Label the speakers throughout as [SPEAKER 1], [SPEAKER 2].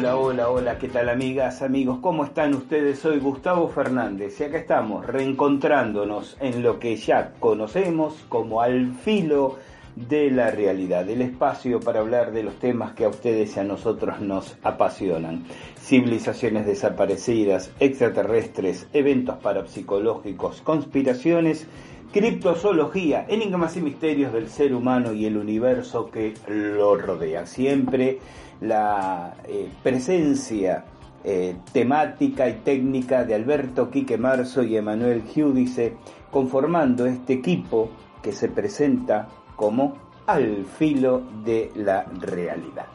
[SPEAKER 1] Hola, hola, ¿qué tal amigas, amigos? ¿Cómo están ustedes? Soy Gustavo Fernández y acá estamos reencontrándonos en lo que ya conocemos como al filo de la realidad, el espacio para hablar de los temas que a ustedes y a nosotros nos apasionan. Civilizaciones desaparecidas, extraterrestres, eventos parapsicológicos, conspiraciones, criptozoología, enigmas y misterios del ser humano y el universo que lo rodea. Siempre la eh, presencia eh, temática y técnica de Alberto Quique Marzo y Emanuel Giudice, conformando este equipo que se presenta como al filo de la realidad.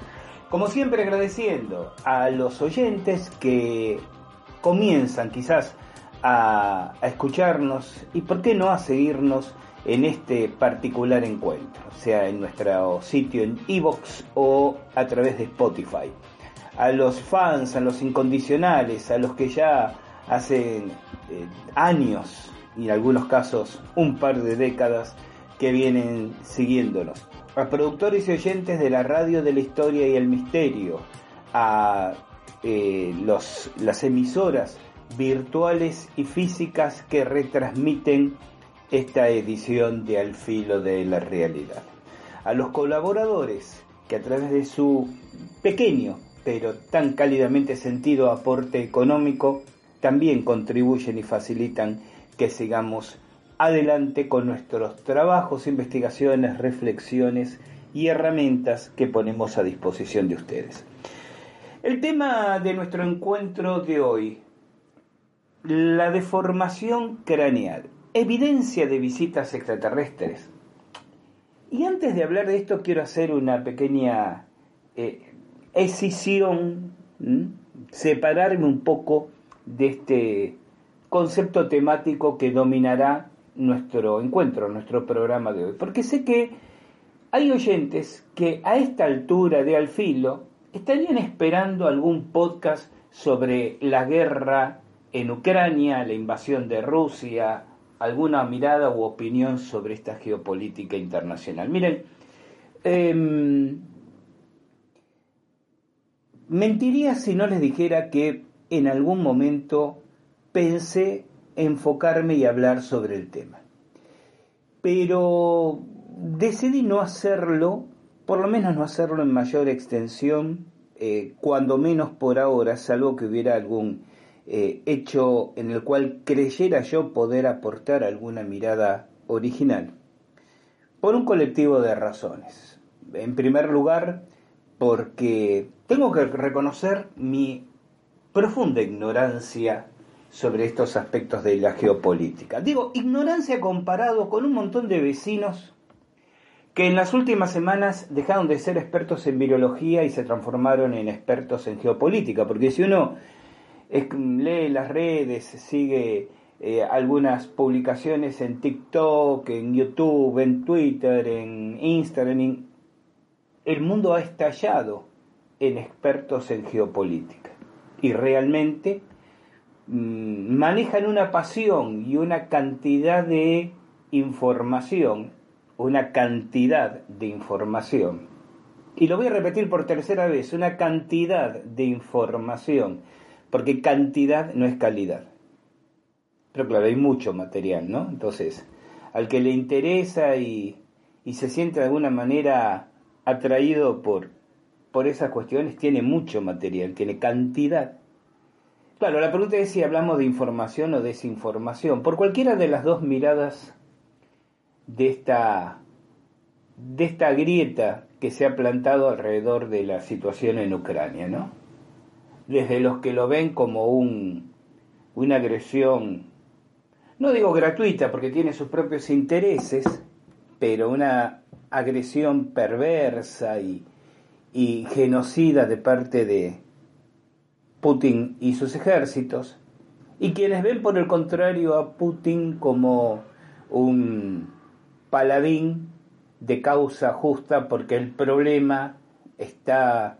[SPEAKER 1] Como siempre agradeciendo a los oyentes que comienzan quizás a, escucharnos y por qué no a seguirnos en este particular encuentro, sea en nuestro sitio en Evox o a través de Spotify. A los fans, a los incondicionales, a los que ya hacen eh, años y en algunos casos un par de décadas que vienen siguiéndonos. A productores y oyentes de la radio de la historia y el misterio, a eh, los, las emisoras virtuales y físicas que retransmiten esta edición de Al filo de la realidad. A los colaboradores que a través de su pequeño pero tan cálidamente sentido aporte económico también contribuyen y facilitan que sigamos adelante con nuestros trabajos, investigaciones, reflexiones y herramientas que ponemos a disposición de ustedes. El tema de nuestro encuentro de hoy, la deformación craneal evidencia de visitas extraterrestres. Y antes de hablar de esto quiero hacer una pequeña eh, escisión, separarme un poco de este concepto temático que dominará nuestro encuentro, nuestro programa de hoy. Porque sé que hay oyentes que a esta altura de Alfilo estarían esperando algún podcast sobre la guerra en Ucrania, la invasión de Rusia, alguna mirada u opinión sobre esta geopolítica internacional. Miren, em, mentiría si no les dijera que en algún momento pensé enfocarme y hablar sobre el tema. Pero decidí no hacerlo, por lo menos no hacerlo en mayor extensión, eh, cuando menos por ahora, salvo que hubiera algún eh, hecho en el cual creyera yo poder aportar alguna mirada original, por un colectivo de razones. En primer lugar, porque tengo que reconocer mi profunda ignorancia sobre estos aspectos de la geopolítica. Digo, ignorancia comparado con un montón de vecinos que en las últimas semanas dejaron de ser expertos en virología y se transformaron en expertos en geopolítica, porque si uno lee las redes, sigue eh, algunas publicaciones en TikTok, en YouTube, en Twitter, en Instagram, el mundo ha estallado en expertos en geopolítica y realmente mm, manejan una pasión y una cantidad de información, una cantidad de información. Y lo voy a repetir por tercera vez, una cantidad de información, porque cantidad no es calidad. Pero claro, hay mucho material, ¿no? Entonces, al que le interesa y, se siente de alguna manera atraído por, por esas cuestiones, tiene mucho material, tiene cantidad. Claro, la pregunta es si hablamos de información o desinformación. Por cualquiera de las dos miradas de esta, de esta grieta que se ha plantado alrededor de la situación en Ucrania, ¿no? Desde los que lo ven como un, una agresión, no digo gratuita porque tiene sus propios intereses, pero una agresión perversa y, y genocida de parte de Putin y sus ejércitos, y quienes ven por el contrario a Putin como un paladín de causa justa porque el problema está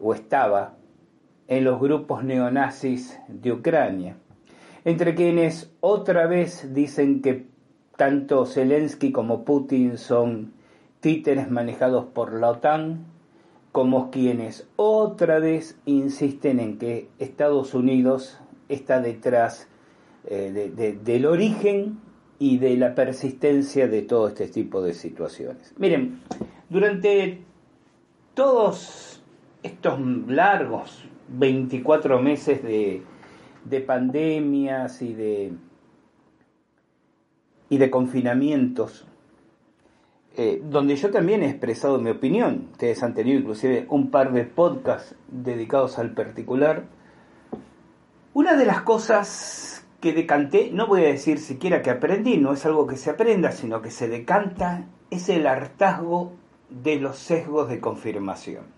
[SPEAKER 1] o estaba en los grupos neonazis de Ucrania, entre quienes otra vez dicen que tanto Zelensky como Putin son títeres manejados por la OTAN, como quienes otra vez insisten en que Estados Unidos está detrás eh, del origen y de la persistencia de todo este tipo de situaciones. Miren, durante todos estos largos 24 meses de, de pandemias y de, y de confinamientos, eh, donde yo también he expresado mi opinión. Ustedes han tenido inclusive un par de podcasts dedicados al particular. Una de las cosas que decanté, no voy a decir siquiera que aprendí, no es algo que se aprenda, sino que se decanta, es el hartazgo de los sesgos de confirmación.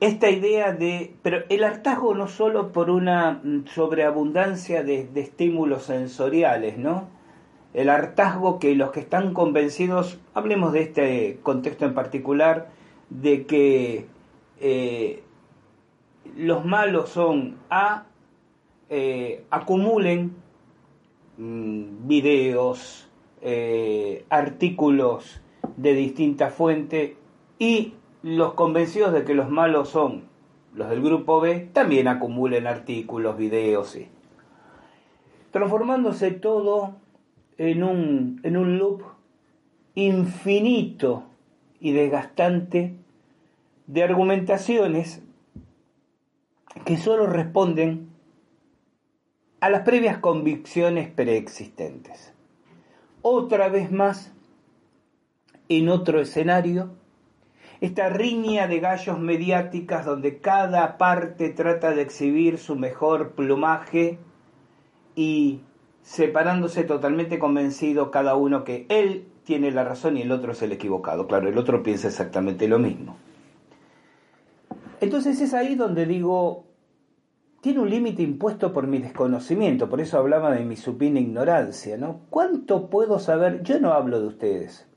[SPEAKER 1] Esta idea de, pero el hartazgo no solo por una mm, sobreabundancia de, estímulos sensoriales, ¿no? El hartazgo que los que están convencidos, hablemos de este contexto en particular, de que eh, los malos son A eh, acumulen mm, videos, eh, artículos de distintas fuentes y los convencidos de que los malos son los del grupo B también acumulen artículos, videos, y transformándose todo en un, en un loop infinito y desgastante de argumentaciones que solo responden a las previas convicciones preexistentes. Otra vez más, en otro escenario, esta riña de gallos mediáticas donde cada parte trata de exhibir su mejor plumaje y separándose totalmente convencido cada uno que él tiene la razón y el otro es el equivocado. Claro, el otro piensa exactamente lo mismo. Entonces es ahí donde digo, tiene un límite impuesto por mi desconocimiento, por eso hablaba de mi supina ignorancia, ¿no? ¿Cuánto puedo saber? Yo no hablo de ustedes,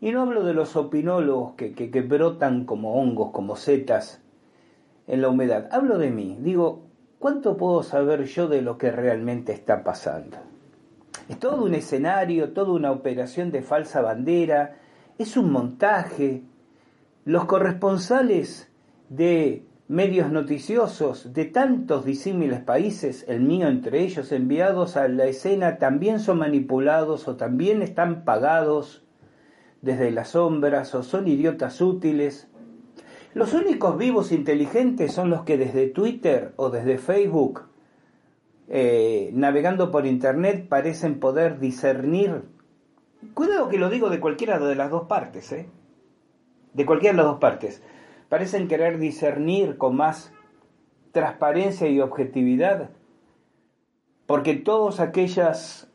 [SPEAKER 1] y no hablo de los opinólogos que, que, brotan como hongos, como setas en la humedad, hablo de mí, digo, ¿cuánto puedo saber yo de lo que realmente está pasando? Es todo un escenario, toda una operación de falsa bandera, es un montaje. Los corresponsales de medios noticiosos de tantos disímiles países, el mío entre ellos, enviados a la escena, también son manipulados o también están pagados desde las sombras o son idiotas útiles. Los únicos vivos inteligentes son los que desde Twitter o desde Facebook, eh, navegando por Internet, parecen poder discernir. Cuidado que lo digo de cualquiera de las dos partes, ¿eh? De cualquiera de las dos partes parecen querer discernir con más transparencia y objetividad, porque todas aquellas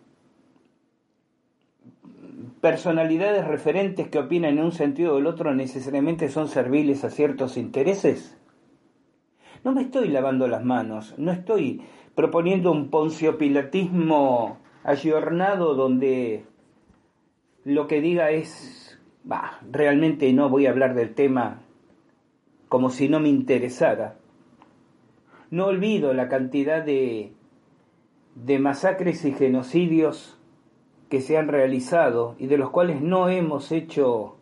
[SPEAKER 1] personalidades referentes que opinan en un sentido o el otro necesariamente son serviles a ciertos intereses? No me estoy lavando las manos, no estoy proponiendo un ponciopilatismo ayornado donde lo que diga es, bah, realmente no voy a hablar del tema como si no me interesara. No olvido la cantidad de, de masacres y genocidios que se han realizado y de los cuales no hemos hecho,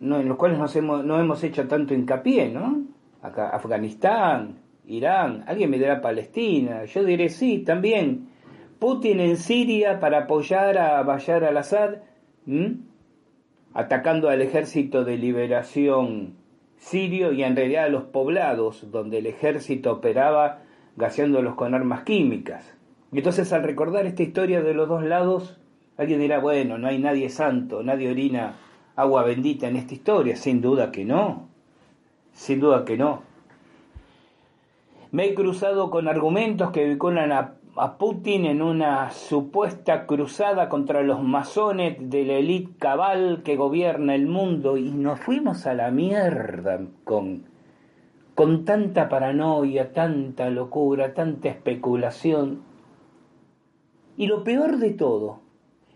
[SPEAKER 1] no, en los cuales hemos, no hemos hecho tanto hincapié, ¿no? Acá, Afganistán, Irán, alguien me dirá Palestina, yo diré sí, también. Putin en Siria para apoyar a Bashar al-Assad, atacando al ejército de liberación sirio y en realidad a los poblados donde el ejército operaba gaseándolos con armas químicas. Entonces al recordar esta historia de los dos lados, alguien dirá, bueno, no hay nadie santo, nadie orina agua bendita en esta historia. Sin duda que no, sin duda que no. Me he cruzado con argumentos que vinculan a, a, Putin en una supuesta cruzada contra los masones de la élite cabal que gobierna el mundo y nos fuimos a la mierda con, con tanta paranoia, tanta locura, tanta especulación. Y lo peor de todo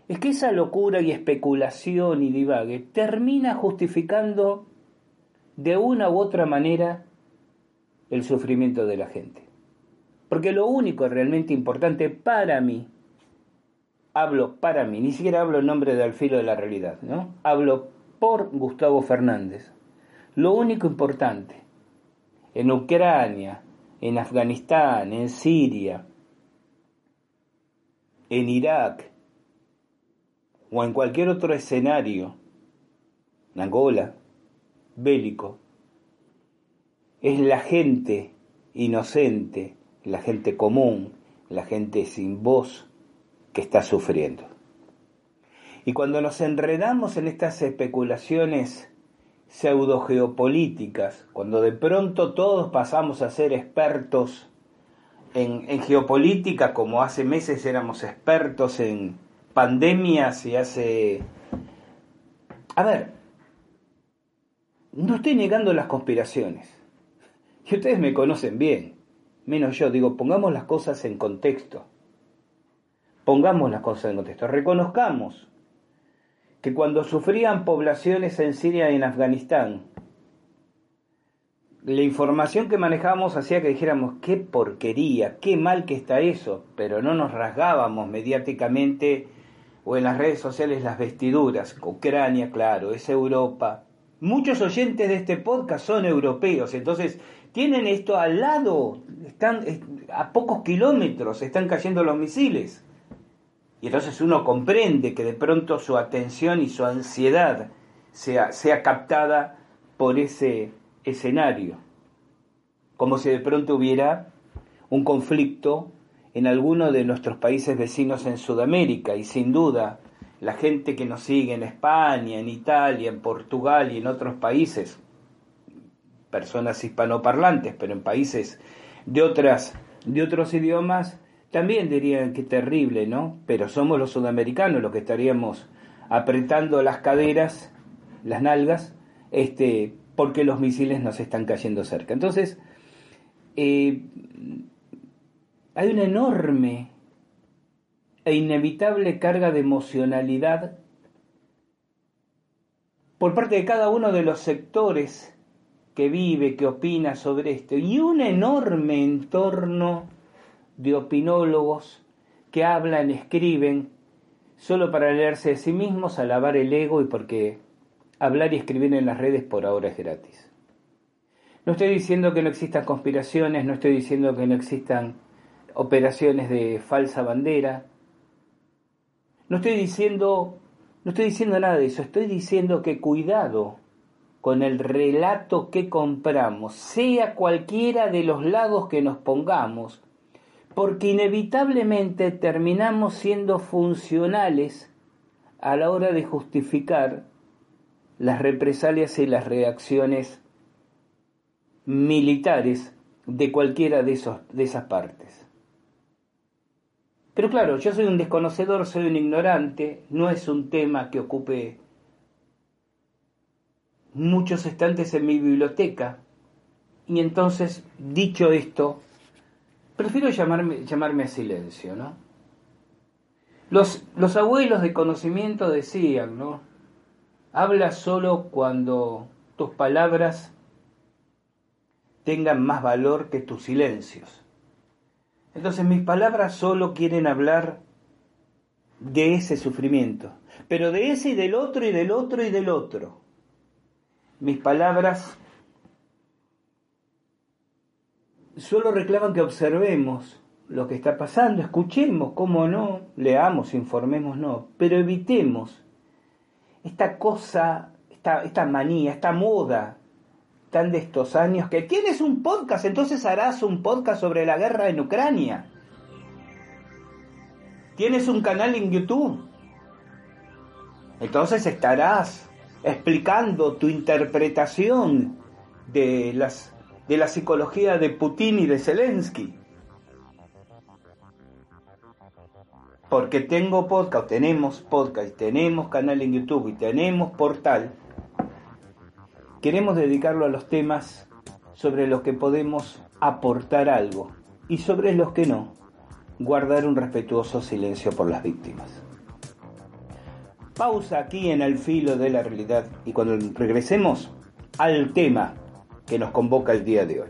[SPEAKER 1] es que esa locura y especulación y divague termina justificando de una u otra manera el sufrimiento de la gente. Porque lo único realmente importante para mí, hablo para mí, ni siquiera hablo en nombre del filo de la realidad, ¿no? Hablo por Gustavo Fernández. Lo único importante en Ucrania, en Afganistán, en Siria, en Irak o en cualquier otro escenario, en Angola, bélico, es la gente inocente, la gente común, la gente sin voz que está sufriendo. Y cuando nos enredamos en estas especulaciones pseudo geopolíticas, cuando de pronto todos pasamos a ser expertos en, geopolítica, como hace meses éramos expertos en pandemias y hace... A ver, no estoy negando las conspiraciones, y ustedes me conocen bien, menos yo, digo, pongamos las cosas en contexto. Pongamos las cosas en contexto. Reconozcamos que cuando sufrían poblaciones en Siria y en Afganistán, la información que manejábamos hacía que dijéramos, qué porquería, qué mal que está eso, pero no nos rasgábamos mediáticamente o en las redes sociales las vestiduras. Ucrania, claro, es Europa. Muchos oyentes de este podcast son europeos, entonces tienen esto al lado, están a pocos kilómetros, están cayendo los misiles. Y entonces uno comprende que de pronto su atención y su ansiedad sea, sea captada por ese escenario. Como si de pronto hubiera un conflicto en alguno de nuestros países vecinos en Sudamérica y sin duda la gente que nos sigue en España, en Italia, en Portugal y en otros países personas hispanoparlantes, pero en países de otras de otros idiomas también dirían que terrible, ¿no? Pero somos los sudamericanos los que estaríamos apretando las caderas, las nalgas, este, porque los misiles nos están cayendo cerca. Entonces, eh, hay una enorme e inevitable carga de emocionalidad por parte de cada uno de los sectores que vive, que opina sobre esto, y un enorme entorno de opinólogos que hablan, escriben, solo para leerse a sí mismos, alabar el ego y porque hablar y escribir en las redes por ahora es gratis. No estoy diciendo que no existan conspiraciones, no estoy diciendo que no existan operaciones de falsa bandera, no estoy diciendo, no estoy diciendo nada de eso, estoy diciendo que cuidado con el relato que compramos, sea cualquiera de los lados que nos pongamos, porque inevitablemente terminamos siendo funcionales a la hora de justificar las represalias y las reacciones militares de cualquiera de, esos, de esas partes. Pero claro, yo soy un desconocedor, soy un ignorante, no es un tema que ocupe muchos estantes en mi biblioteca. Y entonces, dicho esto, prefiero llamarme, llamarme a silencio, ¿no? Los, los abuelos de conocimiento decían, ¿no? Habla solo cuando tus palabras tengan más valor que tus silencios. Entonces mis palabras solo quieren hablar de ese sufrimiento, pero de ese y del otro y del otro y del otro. Mis palabras solo reclaman que observemos lo que está pasando, escuchemos, cómo no, leamos, informemos, no, pero evitemos esta cosa, esta, esta manía, esta moda tan de estos años que tienes un podcast, entonces harás un podcast sobre la guerra en Ucrania. Tienes un canal en YouTube. Entonces estarás explicando tu interpretación de las de la psicología de Putin y de Zelensky. Porque tengo podcast, tenemos podcast, tenemos canal en YouTube y tenemos portal queremos dedicarlo a los temas sobre los que podemos aportar algo y sobre los que no, guardar un respetuoso silencio por las víctimas. Pausa aquí en el filo de la realidad y cuando regresemos al tema que nos convoca el día de hoy.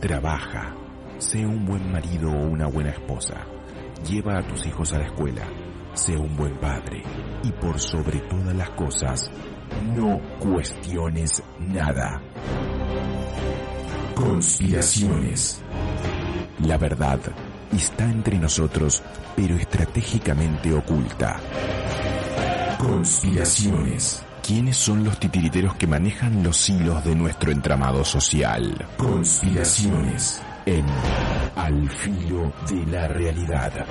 [SPEAKER 2] Trabaja. Sé un buen marido o una buena esposa. Lleva a tus hijos a la escuela. Sé un buen padre. Y por sobre todas las cosas, no cuestiones nada. Conspiraciones. La verdad está entre nosotros, pero estratégicamente oculta. Conspiraciones. ¿Quiénes son los titiriteros que manejan los hilos de nuestro entramado social? Conspiraciones. en Al filo de la realidad.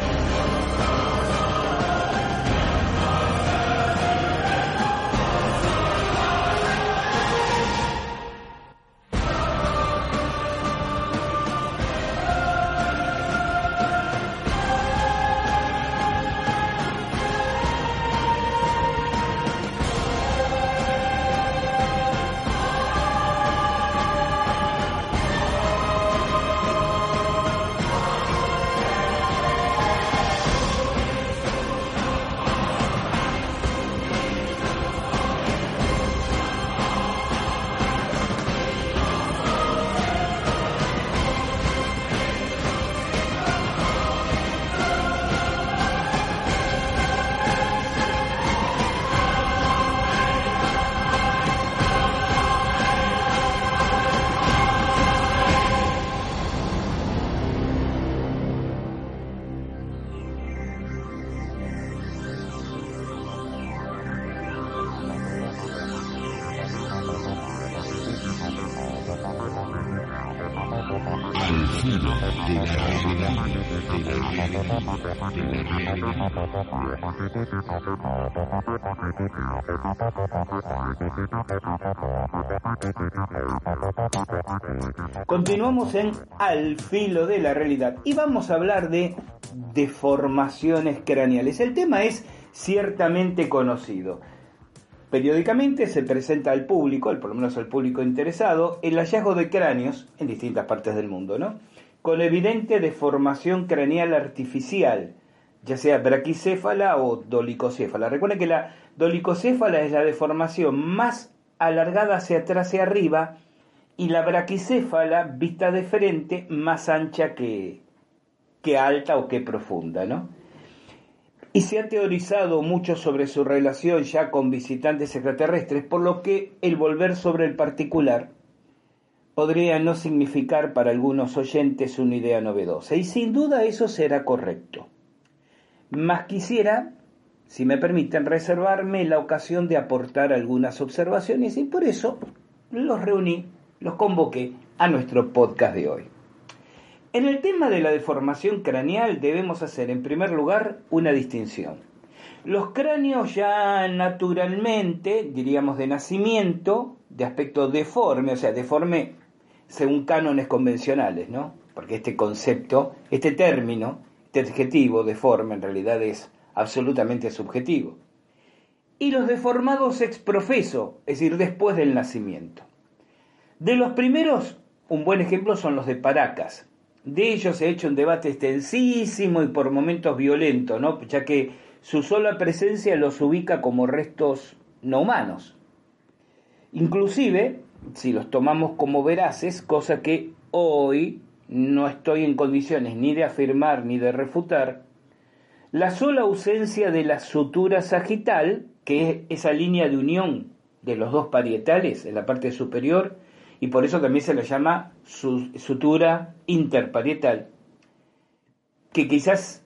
[SPEAKER 1] Continuamos en Al filo de la realidad y vamos a hablar de deformaciones craneales. El tema es ciertamente conocido. Periódicamente se presenta al público, por lo menos al público interesado, el hallazgo de cráneos en distintas partes del mundo, ¿no? Con evidente deformación craneal artificial, ya sea braquicéfala o dolicocéfala. Recuerden que la dolicocéfala es la deformación más alargada hacia atrás y arriba y la braquicéfala, vista de frente, más ancha que, que alta o que profunda, ¿no? Y se ha teorizado mucho sobre su relación ya con visitantes extraterrestres, por lo que el volver sobre el particular podría no significar para algunos oyentes una idea novedosa. Y sin duda eso será correcto. Más quisiera, si me permiten, reservarme la ocasión de aportar algunas observaciones y por eso los reuní, los convoqué a nuestro podcast de hoy. En el tema de la deformación craneal debemos hacer en primer lugar una distinción. Los cráneos ya naturalmente, diríamos de nacimiento, de aspecto deforme, o sea, deforme según cánones convencionales, ¿no? Porque este concepto, este término, este adjetivo deforme en realidad es absolutamente subjetivo. Y los deformados ex profeso, es decir, después del nacimiento. De los primeros, un buen ejemplo son los de Paracas, de ellos se ha hecho un debate extensísimo y por momentos violento, ¿no? ya que su sola presencia los ubica como restos no humanos. Inclusive, si los tomamos como veraces, cosa que hoy no estoy en condiciones ni de afirmar ni de refutar, la sola ausencia de la sutura sagital, que es esa línea de unión de los dos parietales en la parte superior, y por eso también se le llama sutura interparietal, que quizás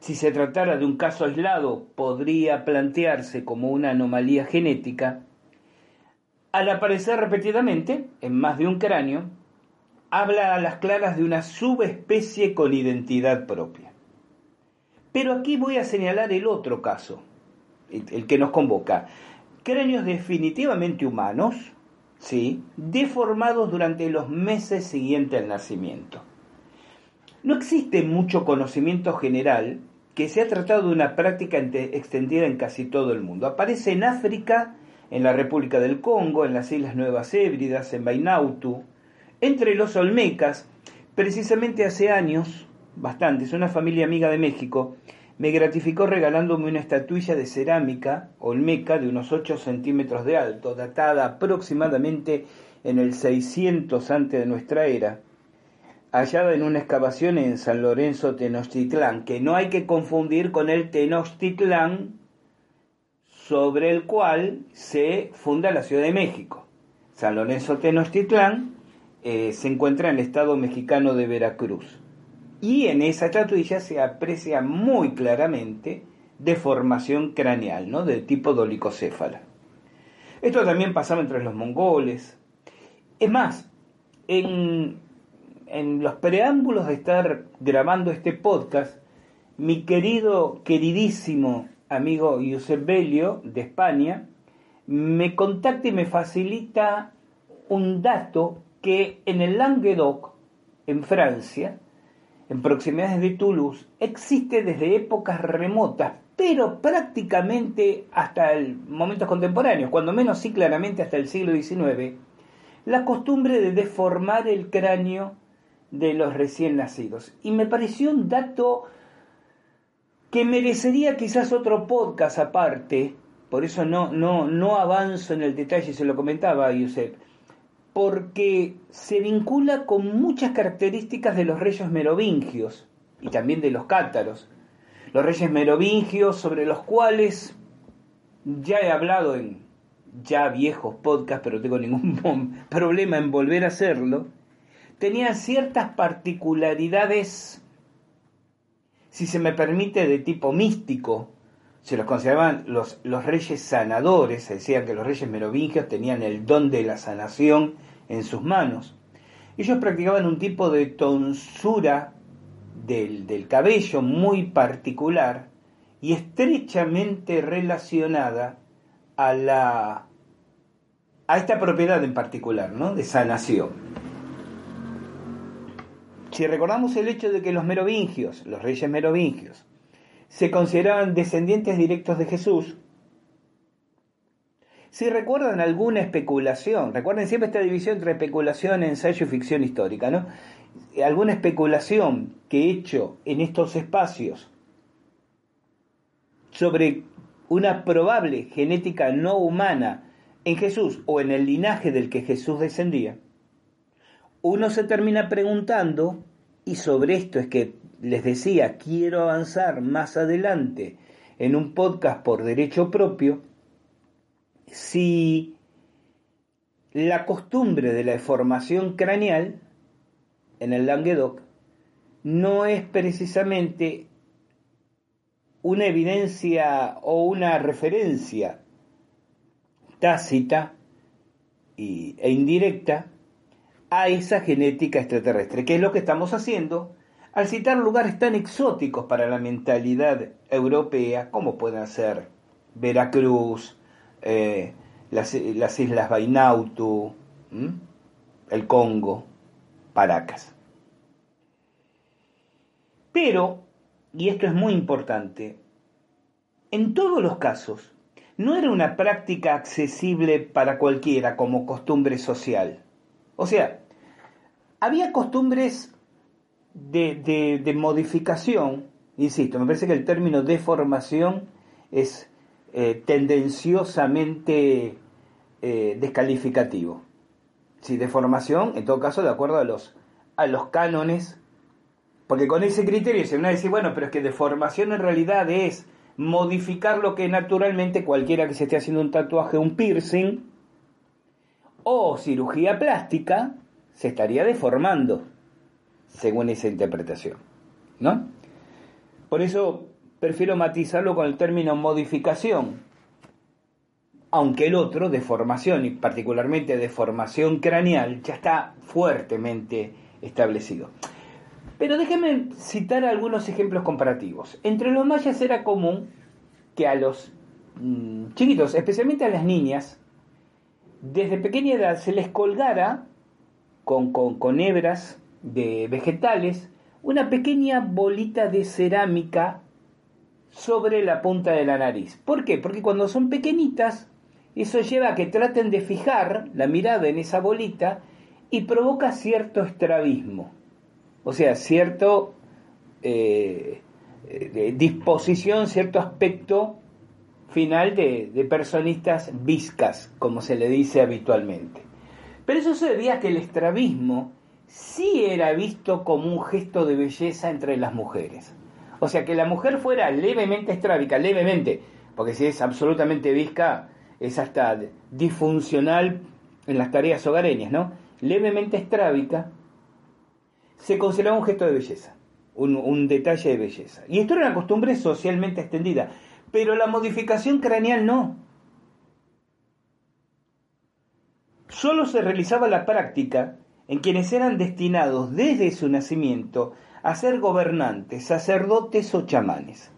[SPEAKER 1] si se tratara de un caso aislado podría plantearse como una anomalía genética, al aparecer repetidamente en más de un cráneo, habla a las claras de una subespecie con identidad propia. Pero aquí voy a señalar el otro caso, el que nos convoca. Cráneos definitivamente humanos, ¿sí? deformados durante los meses siguientes al nacimiento. No existe mucho conocimiento general que se ha tratado de una práctica extendida en casi todo el mundo. Aparece en África, en la República del Congo, en las Islas Nuevas Hébridas, en Bainautu, entre los Olmecas, precisamente hace años, bastantes, una familia amiga de México me gratificó regalándome una estatuilla de cerámica olmeca de unos 8 centímetros de alto, datada aproximadamente en el 600 antes de nuestra era, hallada en una excavación en San Lorenzo Tenochtitlán, que no hay que confundir con el Tenochtitlán sobre el cual se funda la Ciudad de México. San Lorenzo Tenochtitlán eh, se encuentra en el estado mexicano de Veracruz y en esa estatuilla se aprecia muy claramente deformación craneal, ¿no? de tipo dolicocéfala. Esto también pasaba entre los mongoles. Es más, en, en los preámbulos de estar grabando este podcast, mi querido, queridísimo amigo Belio de España me contacta y me facilita un dato que en el Languedoc, en Francia, en proximidades de Toulouse, existe desde épocas remotas, pero prácticamente hasta el momentos contemporáneos, cuando menos sí claramente hasta el siglo XIX, la costumbre de deformar el cráneo de los recién nacidos. Y me pareció un dato que merecería quizás otro podcast aparte, por eso no, no, no avanzo en el detalle, se lo comentaba a Yusef, porque se vincula con muchas características de los reyes merovingios y también de los cátaros. Los reyes merovingios sobre los cuales ya he hablado en ya viejos podcasts, pero tengo ningún problema en volver a hacerlo, tenían ciertas particularidades, si se me permite, de tipo místico. Se los consideraban los, los reyes sanadores, se decía que los reyes merovingios tenían el don de la sanación en sus manos. Ellos practicaban un tipo de tonsura del, del cabello muy particular y estrechamente relacionada a la a esta propiedad en particular, ¿no? de sanación. Si recordamos el hecho de que los merovingios, los reyes merovingios, se consideraban descendientes directos de Jesús, si recuerdan alguna especulación, recuerden siempre esta división entre especulación, ensayo y ficción histórica, ¿no? Alguna especulación que he hecho en estos espacios sobre una probable genética no humana en Jesús o en el linaje del que Jesús descendía, uno se termina preguntando, y sobre esto es que les decía, quiero avanzar más adelante en un podcast por derecho propio, si la costumbre de la deformación craneal en el Languedoc no es precisamente una evidencia o una referencia tácita e indirecta a esa genética extraterrestre, que es lo que estamos haciendo al citar lugares tan exóticos para la mentalidad europea como pueden ser Veracruz, eh, las, Islas Vainautu, el Congo, Paracas. Pero, y esto es muy importante, en todos los casos, no era una práctica accesible para cualquiera como costumbre social. O sea, había costumbres de, modificación, insisto, me parece que el término deformación es eh, tendenciosamente eh, descalificativo. Si deformación, en todo caso, de acuerdo a los, a los cánones, porque con ese criterio se van a decir, bueno, pero es que deformación en realidad es modificar lo que naturalmente cualquiera que se esté haciendo un tatuaje, un piercing o cirugía plástica, se estaría deformando, según esa interpretación. ¿No? Por eso prefiero matizarlo con el término modificación, aunque el otro, deformación, y particularmente deformación craneal, ya está fuertemente establecido. Pero déjenme citar algunos ejemplos comparativos. Entre los mayas era común que a los mm, chiquitos, especialmente a las niñas, desde pequeña edad se les colgara con, con hebras de vegetales una pequeña bolita de cerámica sobre la punta de la nariz. ¿Por qué? Porque cuando son pequeñitas, eso lleva a que traten de fijar la mirada en esa bolita y provoca cierto estrabismo. O sea, cierto eh, disposición, cierto aspecto final de, de, personistas viscas, como se le dice habitualmente. Pero eso se debía a que el estrabismo sí era visto como un gesto de belleza entre las mujeres. O sea, que la mujer fuera levemente estrábica, levemente, porque si es absolutamente visca, es hasta disfuncional en las tareas hogareñas, ¿no? Levemente estrábica, se consideraba un gesto de belleza, un, detalle de belleza. Y esto era una costumbre socialmente extendida, pero la modificación craneal no. Solo se realizaba la práctica en quienes eran destinados desde su nacimiento a ser gobernantes, sacerdotes o chamanes.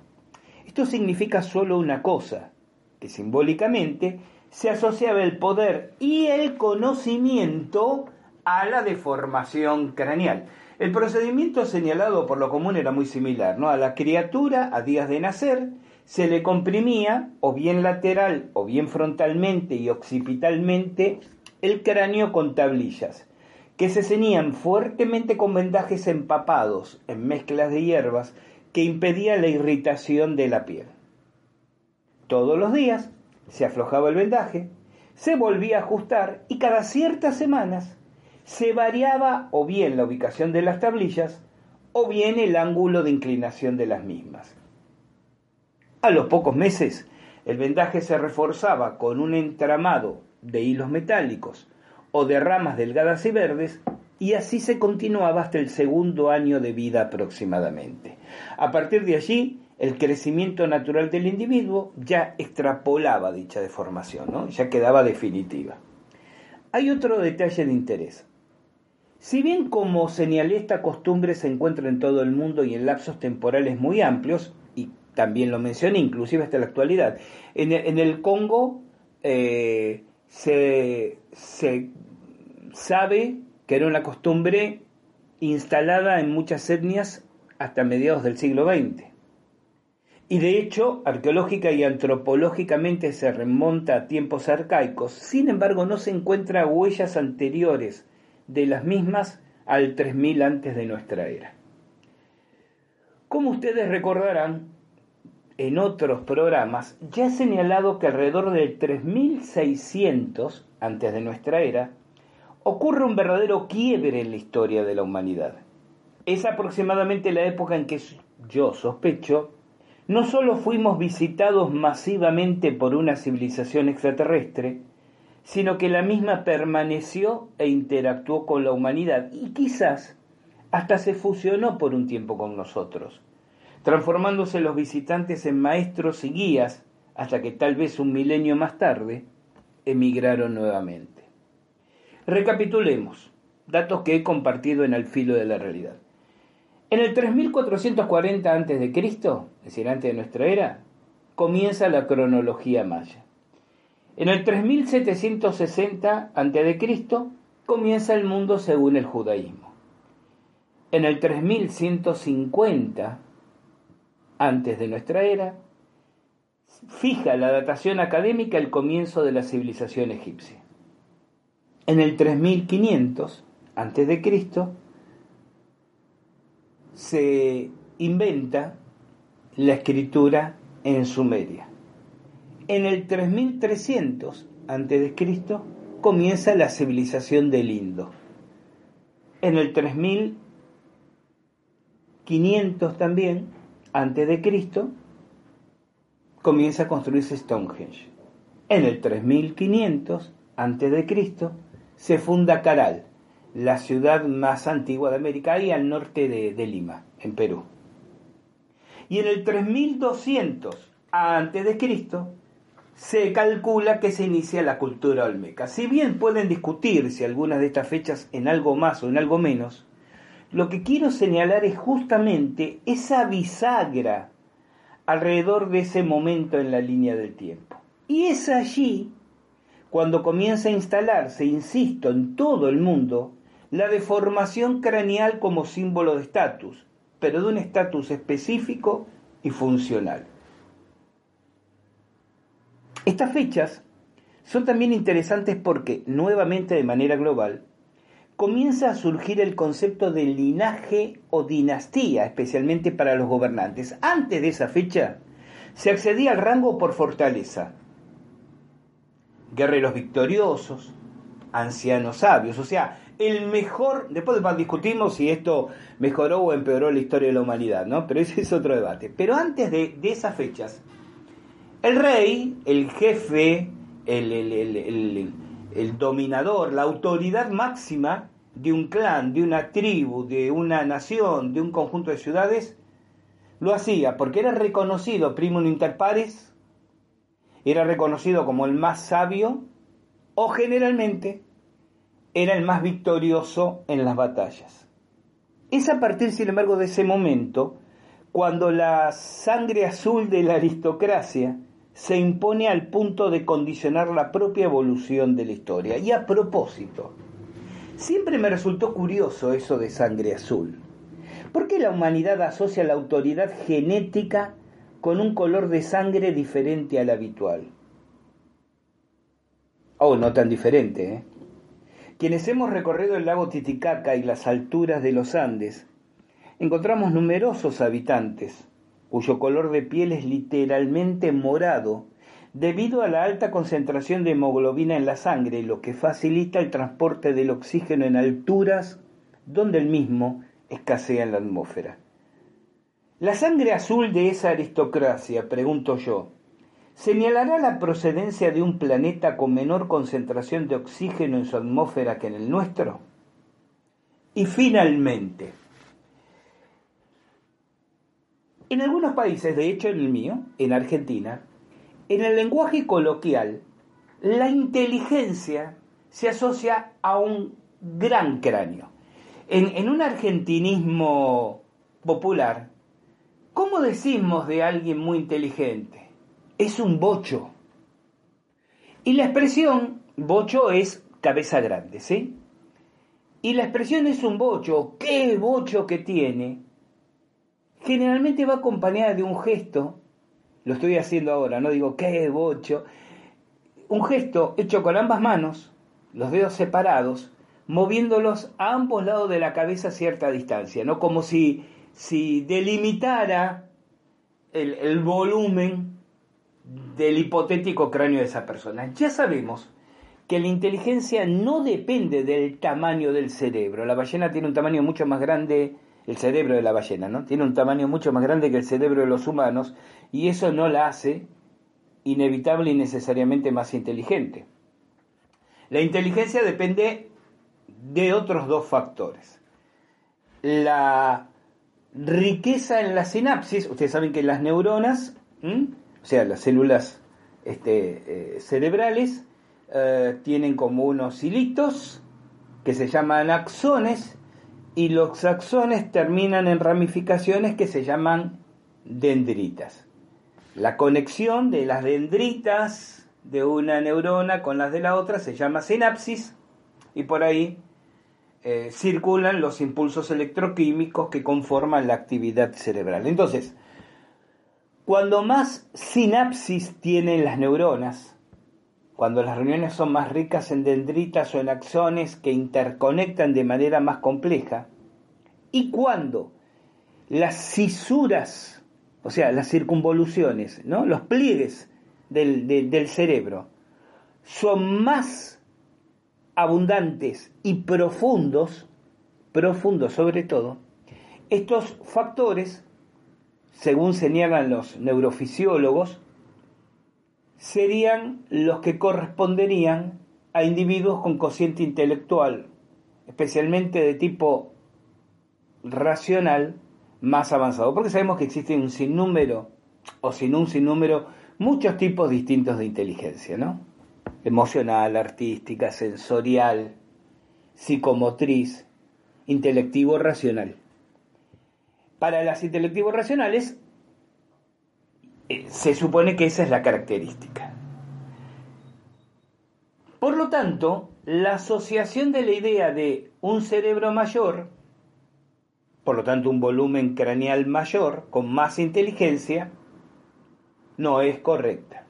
[SPEAKER 1] Esto significa solo una cosa, que simbólicamente se asociaba el poder y el conocimiento a la deformación craneal. El procedimiento señalado por lo común era muy similar, ¿no? A la criatura, a días de nacer, se le comprimía, o bien lateral o bien frontalmente y occipitalmente, el cráneo con tablillas, que se ceñían fuertemente con vendajes empapados en mezclas de hierbas que impedían la irritación de la piel. Todos los días se aflojaba el vendaje, se volvía a ajustar y cada ciertas semanas se variaba o bien la ubicación de las tablillas o bien el ángulo de inclinación de las mismas. A los pocos meses, el vendaje se reforzaba con un entramado de hilos metálicos o de ramas delgadas y verdes y así se continuaba hasta el segundo año de vida aproximadamente. A partir de allí, el crecimiento natural del individuo ya extrapolaba dicha deformación, ya quedaba definitiva. Hay otro detalle de interés. Si bien como señalé esta costumbre se encuentra en todo el mundo y en lapsos temporales muy amplios, también lo mencioné, inclusive hasta la actualidad. En el, Congo eh, se, sabe que era una costumbre instalada en muchas etnias hasta mediados del siglo XX. Y de hecho, arqueológica y antropológicamente se remonta a tiempos arcaicos, sin embargo no se encuentra huellas anteriores de las mismas al 3000 antes de nuestra era. Como ustedes recordarán, en otros programas, ya he señalado que alrededor del 3600 antes de nuestra era, ocurre un verdadero quiebre en la historia de la humanidad. Es aproximadamente la época en que yo sospecho, no solo fuimos visitados masivamente por una civilización extraterrestre, sino que la misma permaneció e interactuó con la humanidad y quizás hasta se fusionó por un tiempo con nosotros transformándose los visitantes en maestros y guías hasta que tal vez un milenio más tarde emigraron nuevamente. Recapitulemos, datos que he compartido en el filo de la realidad. En el 3440 a.C., es decir, antes de nuestra era, comienza la cronología maya. En el 3760 a.C., comienza el mundo según el judaísmo. En el 3150 antes de nuestra era, fija la datación académica el comienzo de la civilización egipcia. En el 3500 antes de Cristo se inventa la escritura en Sumeria. En el 3300 antes de Cristo comienza la civilización del Indo. En el 3500 también antes de Cristo, comienza a construirse Stonehenge. En el 3500 antes de Cristo, se funda Caral, la ciudad más antigua de América, y al norte de, Lima, en Perú. Y en el 3200 antes de Cristo, se calcula que se inicia la cultura olmeca. Si bien pueden discutirse algunas de estas fechas en algo más o en algo menos, lo que quiero señalar es justamente esa bisagra alrededor de ese momento en la línea del tiempo. Y es allí cuando comienza a instalarse, insisto, en todo el mundo, la deformación craneal como símbolo de estatus, pero de un estatus específico y funcional. Estas fechas son también interesantes porque, nuevamente de manera global, comienza a surgir el concepto de linaje o dinastía, especialmente para los gobernantes. Antes de esa fecha, se accedía al rango por fortaleza. Guerreros victoriosos, ancianos sabios, o sea, el mejor, después discutimos si esto mejoró o empeoró la historia de la humanidad, ¿no? Pero ese es otro debate. Pero antes de, esas fechas, el rey, el jefe, el, el dominador, la autoridad máxima, de un clan, de una tribu, de una nación, de un conjunto de ciudades, lo hacía porque era reconocido primum inter pares, era reconocido como el más sabio, o generalmente era el más victorioso en las batallas. Es a partir, sin embargo, de ese momento cuando la sangre azul de la aristocracia se impone al punto de condicionar la propia evolución de la historia. Y a propósito, siempre me resultó curioso eso de sangre azul. ¿Por qué la humanidad asocia la autoridad genética con un color de sangre diferente al habitual? Oh, no tan diferente, ¿eh? Quienes hemos recorrido el lago Titicaca y las alturas de los Andes, encontramos numerosos habitantes cuyo color de piel es literalmente morado debido a la alta concentración de hemoglobina en la sangre, lo que facilita el transporte del oxígeno en alturas donde el mismo escasea en la atmósfera. La sangre azul de esa aristocracia, pregunto yo, ¿señalará la procedencia de un planeta con menor concentración de oxígeno en su atmósfera que en el nuestro? Y finalmente, En algunos países, de hecho en el mío, en Argentina, en el lenguaje coloquial, la inteligencia se asocia a un gran cráneo. En, un argentinismo popular, ¿cómo decimos de alguien muy inteligente? Es un bocho. Y la expresión bocho es cabeza grande, ¿sí? Y la expresión es un bocho, qué bocho que tiene, generalmente va acompañada de un gesto, lo estoy haciendo ahora, no digo qué bocho, un gesto hecho con ambas manos, los dedos separados, moviéndolos a ambos lados de la cabeza a cierta distancia, ¿no? Como si, si delimitara el, el volumen del hipotético cráneo de esa persona. Ya sabemos que la inteligencia no depende del tamaño del cerebro. La ballena tiene un tamaño mucho más grande el cerebro de la ballena, ¿no? Tiene un tamaño mucho más grande que el cerebro de los humanos y eso no la hace inevitable y necesariamente más inteligente. La inteligencia depende de otros dos factores. La riqueza en la sinapsis, ustedes saben que las neuronas, o sea, las células este, eh, cerebrales, eh, tienen como unos hilitos que se llaman axones y los axones terminan en ramificaciones que se llaman dendritas. La conexión de las dendritas de una neurona con las de la otra se llama sinapsis y por ahí eh, circulan los impulsos electroquímicos que conforman la actividad cerebral. Entonces, cuando más sinapsis tienen las neuronas, cuando las reuniones son más ricas en dendritas o en axones que interconectan de manera más compleja, y cuando las cisuras, o sea, las circunvoluciones, ¿no? los pliegues del, del cerebro, son más abundantes y profundos, profundos sobre todo, estos factores, según señalan los neurofisiólogos, serían los que corresponderían a individuos con cociente intelectual, especialmente de tipo racional más avanzado, porque sabemos que existe un sinnúmero, o sin un sinnúmero, muchos tipos distintos de inteligencia, ¿no? Emocional, artística, sensorial, psicomotriz, intelectivo racional. Para las intelectivos racionales eh, se supone que esa es la característica. Por lo tanto, la asociación de la idea de un cerebro mayor, por lo tanto un volumen craneal mayor, con más inteligencia, no es correcta.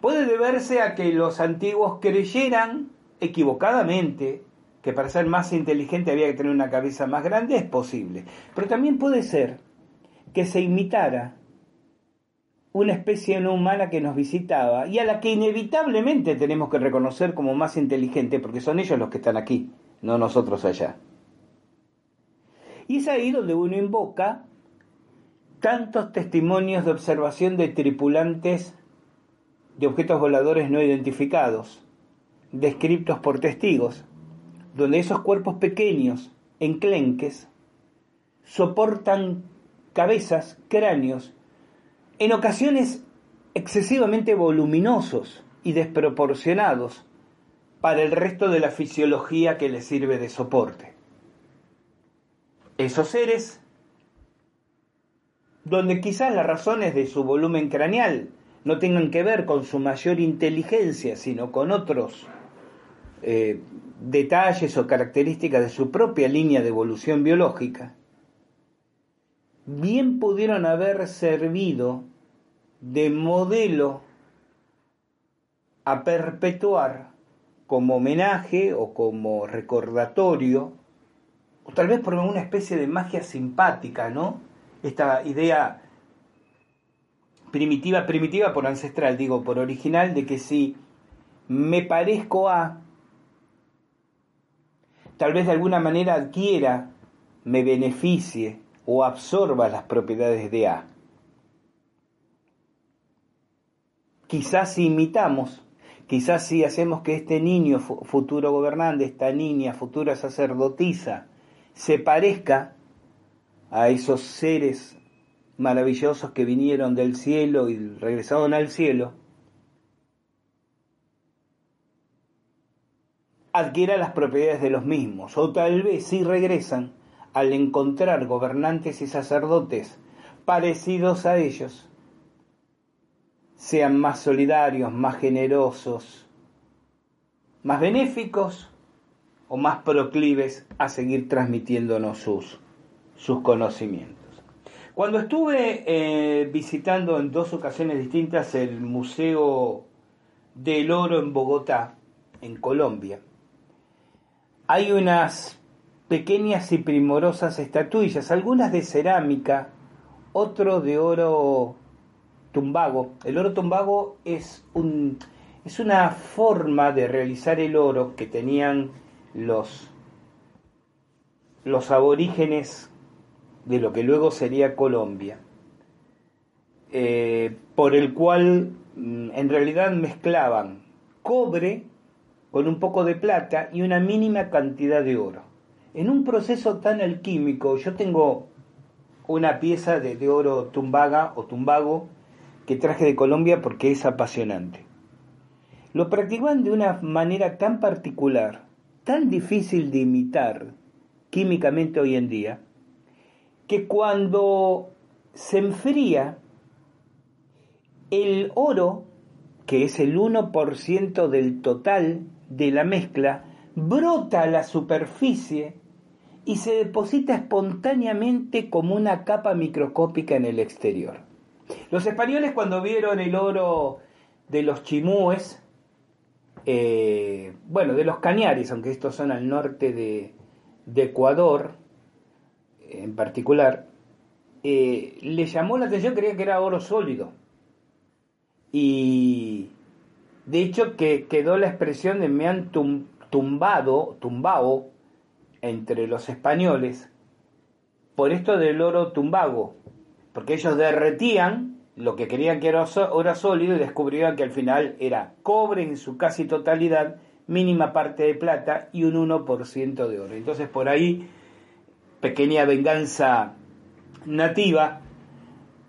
[SPEAKER 1] Puede deberse a que los antiguos creyeran equivocadamente que para ser más inteligente había que tener una cabeza más grande, es posible. Pero también puede ser que se imitara una especie no humana que nos visitaba y a la que inevitablemente tenemos que reconocer como más inteligente porque son ellos los que están aquí, no nosotros allá. Y es ahí donde uno invoca tantos testimonios de observación de tripulantes de objetos voladores no identificados, descritos por testigos, donde esos cuerpos pequeños, enclenques, soportan cabezas, cráneos en ocasiones excesivamente voluminosos y desproporcionados, para el resto de la fisiología que le sirve de soporte. Esos seres, donde quizás las razones de su volumen craneal no tengan que ver con su mayor inteligencia, sino con otros eh, detalles o características de su propia línea de evolución biológica, bien pudieron haber servido de modelo a perpetuar como homenaje o como recordatorio, o tal vez por una especie de magia simpática, ¿no? Esta idea primitiva, primitiva por ancestral, digo, por original, de que si me parezco a, tal vez de alguna manera adquiera, me beneficie o absorba las propiedades de A. Quizás si imitamos, quizás si hacemos que este niño futuro gobernante, esta niña futura sacerdotisa, se parezca a esos seres maravillosos que vinieron del cielo y regresaron al cielo, adquiera las propiedades de los mismos, o tal vez si regresan, al encontrar gobernantes y sacerdotes parecidos a ellos, sean más solidarios, más generosos, más benéficos o más proclives a seguir transmitiéndonos sus, conocimientos. Cuando estuve eh, visitando en dos ocasiones distintas el Museo del Oro en Bogotá, en Colombia, hay unas pequeñas y primorosas estatuillas, algunas de cerámica, otro de oro tumbago. El oro tumbago es, un, es una forma de realizar el oro que tenían los, los aborígenes de lo que luego sería Colombia, eh, por el cual mm, en realidad mezclaban cobre con un poco de plata y una mínima cantidad de oro. En un proceso tan alquímico, yo tengo una pieza de, oro tumbaga o tumbago que traje de Colombia porque es apasionante. Lo practican de una manera tan particular, tan difícil de imitar químicamente hoy en día, que cuando se enfría, el oro, que es el 1% del total de la mezcla, brota a la superficie y se deposita espontáneamente como una capa microscópica en el exterior. Los españoles cuando vieron el oro de los chimúes, eh, bueno, de los cañares, aunque estos son al norte de, Ecuador, en particular, eh, le llamó la atención, creía que era oro sólido. Y de hecho que quedó la expresión de me han tumbado, tumbado entre los españoles por esto del oro tumbago, porque ellos derretían lo que querían que era oro sólido y descubrieron que al final era cobre en su casi totalidad, mínima parte de plata y un 1% de oro. Entonces por ahí pequeña venganza nativa,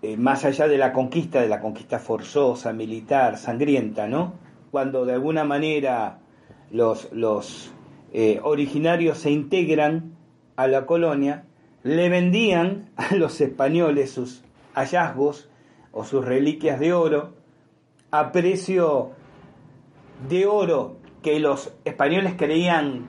[SPEAKER 1] eh, más allá de la conquista, de la conquista forzosa, militar, sangrienta, ¿no? Cuando de alguna manera los, los eh, originarios se integran a la colonia, le vendían a los españoles sus hallazgos o sus reliquias de oro a precio de oro que los españoles creían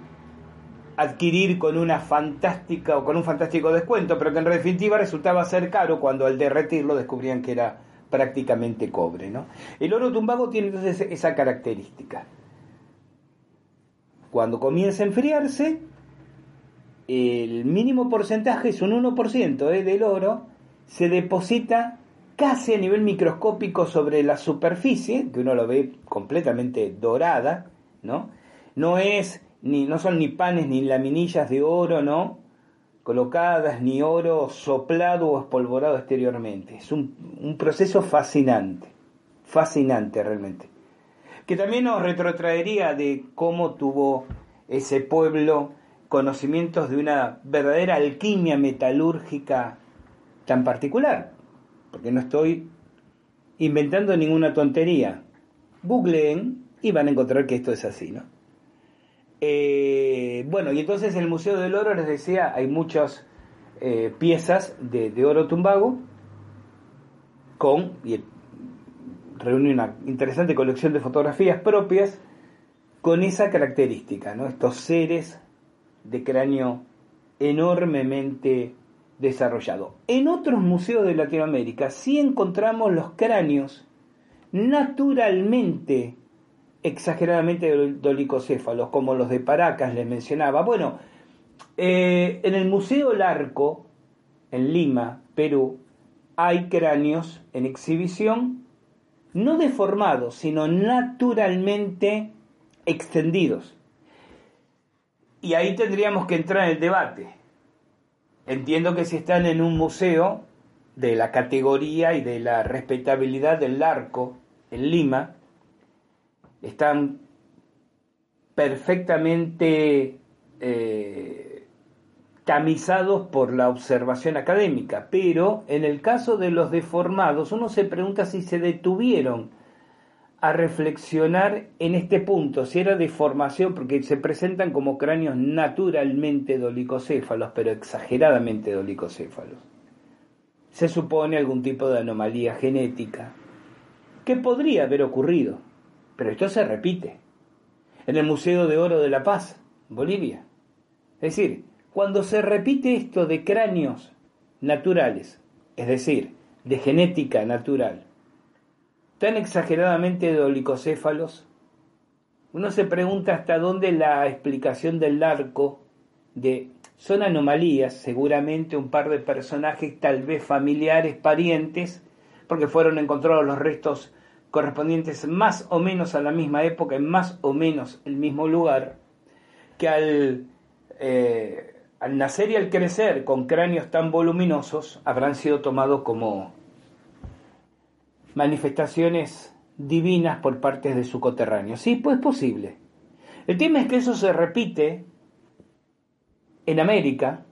[SPEAKER 1] adquirir con una fantástica o con un fantástico descuento, pero que en definitiva resultaba ser caro cuando al derretirlo descubrían que era prácticamente cobre. ¿no? El oro tumbago tiene entonces esa característica. Cuando comienza a enfriarse, el mínimo porcentaje es un 1% ¿eh? del oro, se deposita casi a nivel microscópico sobre la superficie, que uno lo ve completamente dorada, ¿no? No es ni, no son ni panes ni laminillas de oro, ¿no? Colocadas, ni oro soplado o espolvorado exteriormente. Es un, un proceso fascinante, fascinante realmente. Que también nos retrotraería de cómo tuvo ese pueblo conocimientos de una verdadera alquimia metalúrgica tan particular. Porque no estoy inventando ninguna tontería. Googleen y van a encontrar que esto es así, ¿no? Eh, bueno, y entonces en el Museo del Oro, les decía, hay muchas eh, piezas de, oro tumbago con, reúne una interesante colección de fotografías propias con esa característica. Estos seres de cráneo enormemente desarrollado. En otros museos de Latinoamérica sí encontramos los cráneos naturalmente exageradamente dolicocéfalos, como los de Paracas les mencionaba. Bueno, eh, en el Museo Larco, en Lima, Perú, hay cráneos en exhibición, no deformados, sino naturalmente extendidos. Y ahí tendríamos que entrar en el debate. Entiendo que si están en un museo de la categoría y de la respetabilidad del arco en Lima, están perfectamente eh, tamizados por la observación académica, pero en el caso de los deformados uno se pregunta si se detuvieron a reflexionar en este punto, si era deformación, porque se presentan como cráneos naturalmente dolicocéfalos, pero exageradamente dolicocéfalos. Se supone algún tipo de anomalía genética que podría haber ocurrido, pero esto se repite en el Museo de Oro de La Paz, Bolivia. Es decir, cuando se repite esto de cráneos naturales, es decir, de genética natural, tan exageradamente dolicocéfalos, uno se pregunta hasta dónde la explicación del arco de son anomalías, seguramente un par de personajes tal vez familiares, parientes, porque fueron encontrados los restos correspondientes más o menos a la misma época, en más o menos el mismo lugar, que al, eh, al nacer y al crecer con cráneos tan voluminosos habrán sido tomados como manifestaciones divinas por parte de su coterráneo. Sí, pues posible. El tema es que eso se repite en América,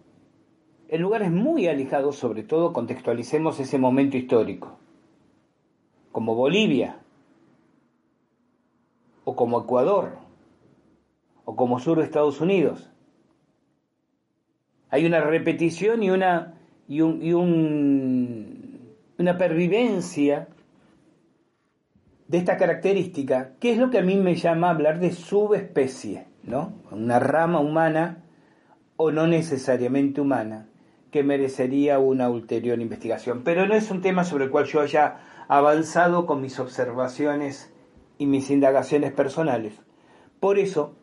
[SPEAKER 1] en lugares muy alejados, sobre todo contextualicemos ese momento histórico, como Bolivia, o como Ecuador, o como sur de Estados Unidos. Hay una repetición y una, y un, una pervivencia de esta característica, que es lo que a mí me llama hablar de subespecie, ¿no? Una rama humana o no necesariamente humana que merecería una ulterior investigación. Pero no es un tema sobre el cual yo haya avanzado con mis observaciones y mis indagaciones personales. Por eso,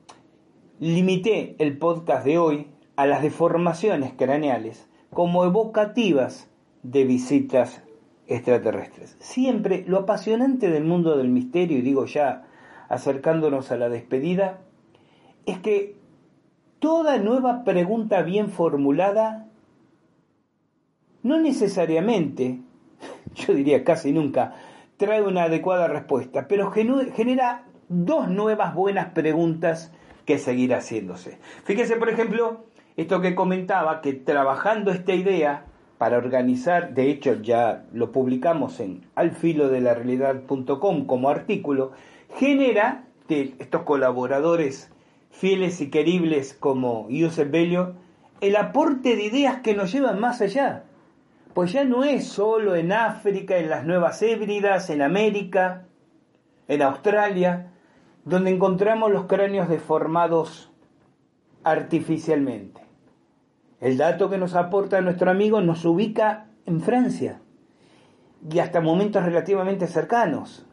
[SPEAKER 1] limité el podcast de hoy a las deformaciones craneales como evocativas de visitas extraterrestres. Siempre lo apasionante del mundo del misterio, y digo ya acercándonos a la despedida, es que toda nueva pregunta bien formulada no necesariamente, yo diría casi nunca, trae una adecuada respuesta, pero genera dos nuevas buenas preguntas que seguir haciéndose. Fíjese, por ejemplo, esto que comentaba, que trabajando esta idea, para organizar, de hecho ya lo publicamos en alfilodelarrealidad.com como artículo, genera de estos colaboradores fieles y queribles como Yusef Bello el aporte de ideas que nos llevan más allá. Pues ya no es solo en África, en las Nuevas Hébridas, en América, en Australia, donde encontramos los cráneos deformados artificialmente. El dato que nos aporta nuestro amigo nos ubica en Francia y hasta momentos relativamente cercanos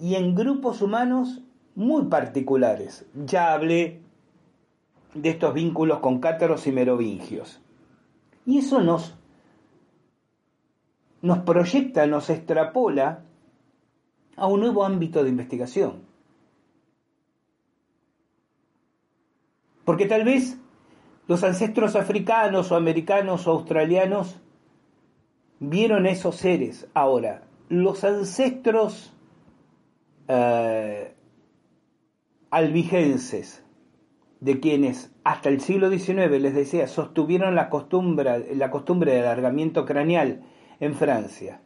[SPEAKER 1] y en grupos humanos muy particulares. Ya hablé de estos vínculos con cátaros y merovingios. Y eso nos, nos proyecta, nos extrapola a un nuevo ámbito de investigación. Porque tal vez los ancestros africanos o americanos o australianos vieron esos seres. Ahora, los ancestros eh, albigenses, de quienes hasta el siglo XIX, les decía, sostuvieron la costumbre, la costumbre de alargamiento craneal en Francia,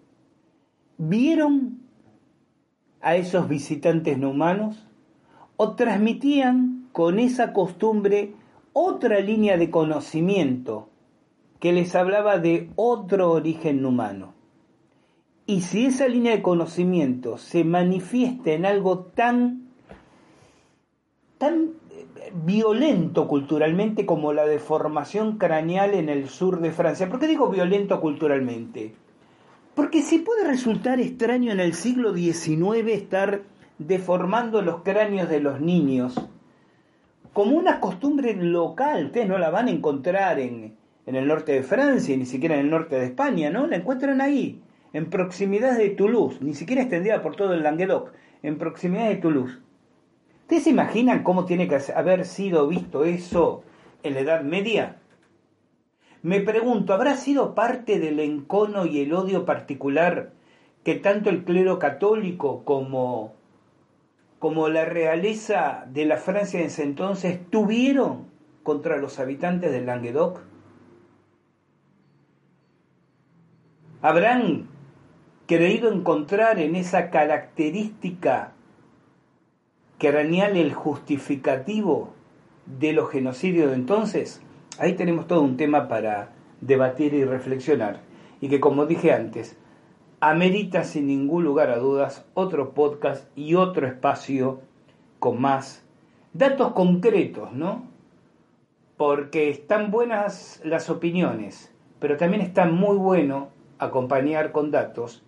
[SPEAKER 1] ¿vieron a esos visitantes no humanos o transmitían con esa costumbre otra línea de conocimiento que les hablaba de otro origen humano. Y si esa línea de conocimiento se manifiesta en algo tan, tan eh, violento culturalmente como la deformación craneal en el sur de Francia, ¿por qué digo violento culturalmente? Porque si puede resultar extraño en el siglo XIX estar deformando los cráneos de los niños como una costumbre local. Ustedes no la van a encontrar en, en el norte de Francia, ni siquiera en el norte de España, ¿no? La encuentran ahí, en proximidad de Toulouse, ni siquiera extendida por todo el Languedoc, en proximidad de Toulouse. ¿Ustedes se imaginan cómo tiene que haber sido visto eso en la Edad Media? Me pregunto, ¿habrá sido parte del encono y el odio particular que tanto el clero católico como, como la realeza de la Francia en ese entonces tuvieron contra los habitantes del Languedoc? ¿Habrán creído encontrar en esa característica craneal el justificativo de los genocidios de entonces? Ahí tenemos todo un tema para debatir y reflexionar y que como dije antes, amerita sin ningún lugar a dudas otro podcast y otro espacio con más datos concretos, ¿no? Porque están buenas las opiniones, pero también está muy bueno acompañar con datos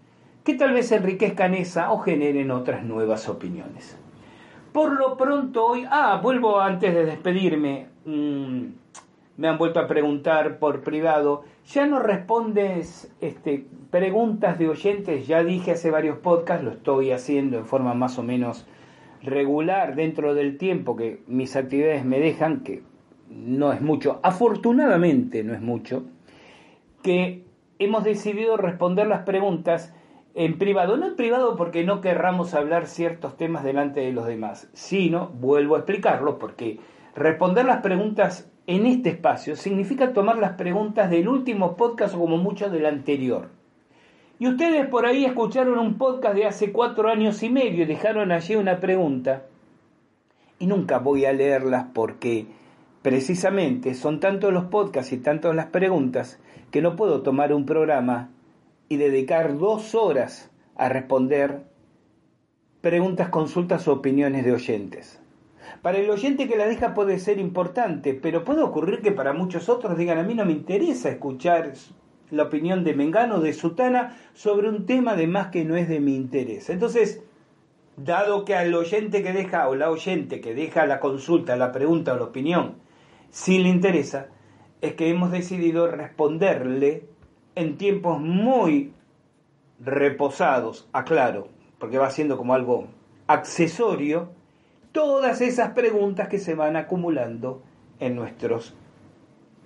[SPEAKER 1] que tal vez enriquezcan esa o generen otras nuevas opiniones. Por lo pronto hoy, ah, vuelvo antes de despedirme, mm, me han vuelto a preguntar por privado, ya no respondes este, preguntas de oyentes, ya dije hace varios podcasts, lo estoy haciendo en forma más o menos regular dentro del tiempo que mis actividades me dejan, que no es mucho, afortunadamente no es mucho, que hemos decidido responder las preguntas en privado, no en privado porque no querramos hablar ciertos temas delante de los demás, sino, vuelvo a explicarlo, porque responder las preguntas en este espacio significa tomar las preguntas del último podcast o como mucho del anterior. Y ustedes por ahí escucharon un podcast de hace cuatro años y medio y dejaron allí una pregunta. Y nunca voy a leerlas porque precisamente son tantos los podcasts y tantas las preguntas que no puedo tomar un programa y dedicar dos horas a responder preguntas, consultas o opiniones de oyentes. Para el oyente que la deja puede ser importante, pero puede ocurrir que para muchos otros digan a mí no me interesa escuchar la opinión de Mengano, de Sutana, sobre un tema de más que no es de mi interés. Entonces, dado que al oyente que deja, o la oyente que deja la consulta, la pregunta o la opinión, si le interesa, es que hemos decidido responderle en tiempos muy reposados, aclaro, porque va siendo como algo accesorio, todas esas preguntas que se van acumulando en nuestros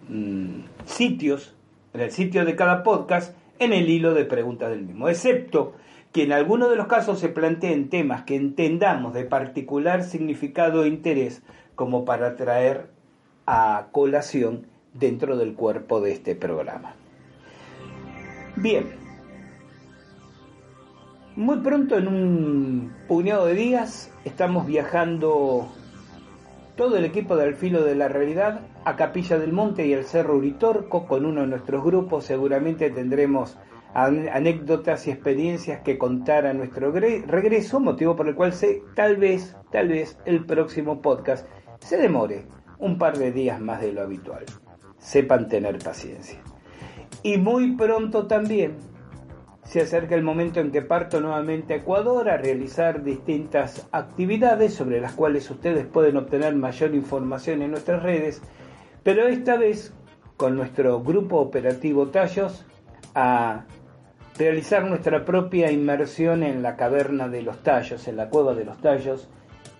[SPEAKER 1] mm, sitios, en el sitio de cada podcast, en el hilo de preguntas del mismo, excepto que en algunos de los casos se planteen temas que entendamos de particular significado e interés como para traer a colación dentro del cuerpo de este programa. Bien, muy pronto en un puñado de días estamos viajando todo el equipo del filo de la realidad a Capilla del Monte y el Cerro Uritorco con uno de nuestros grupos. Seguramente tendremos anécdotas y experiencias que contar a nuestro regreso, motivo por el cual sé, tal vez, tal vez el próximo podcast se demore un par de días más de lo habitual. Sepan tener paciencia. Y muy pronto también se acerca el momento en que parto nuevamente a Ecuador a realizar distintas actividades sobre las cuales ustedes pueden obtener mayor información en nuestras redes, pero esta vez con nuestro grupo operativo Tallos a realizar nuestra propia inmersión en la caverna de los tallos, en la cueva de los tallos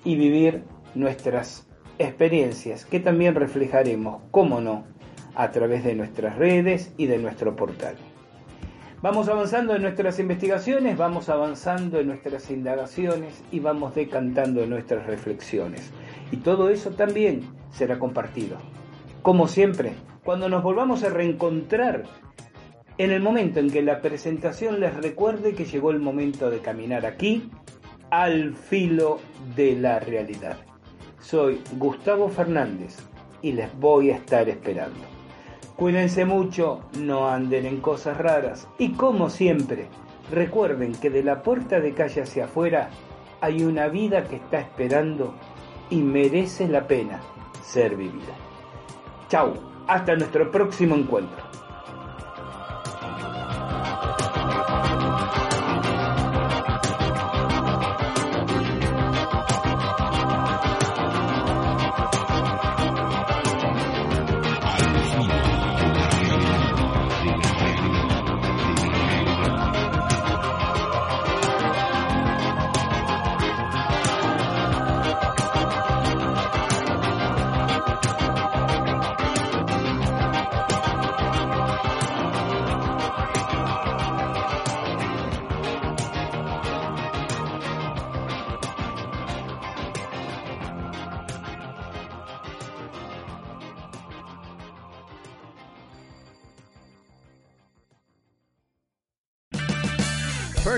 [SPEAKER 1] y vivir nuestras experiencias que también reflejaremos, cómo no, a través de nuestras redes y de nuestro portal. Vamos avanzando en nuestras investigaciones, vamos avanzando en nuestras indagaciones y vamos decantando en nuestras reflexiones. Y todo eso también será compartido. Como siempre, cuando nos volvamos a reencontrar en el momento en que la presentación les recuerde que llegó el momento de caminar aquí al filo de la realidad. Soy Gustavo Fernández y les voy a estar esperando. Cuídense mucho, no anden en cosas raras y como siempre, recuerden que de la puerta de calle hacia afuera hay una vida que está esperando y merece la pena ser vivida. Chau, hasta nuestro próximo encuentro.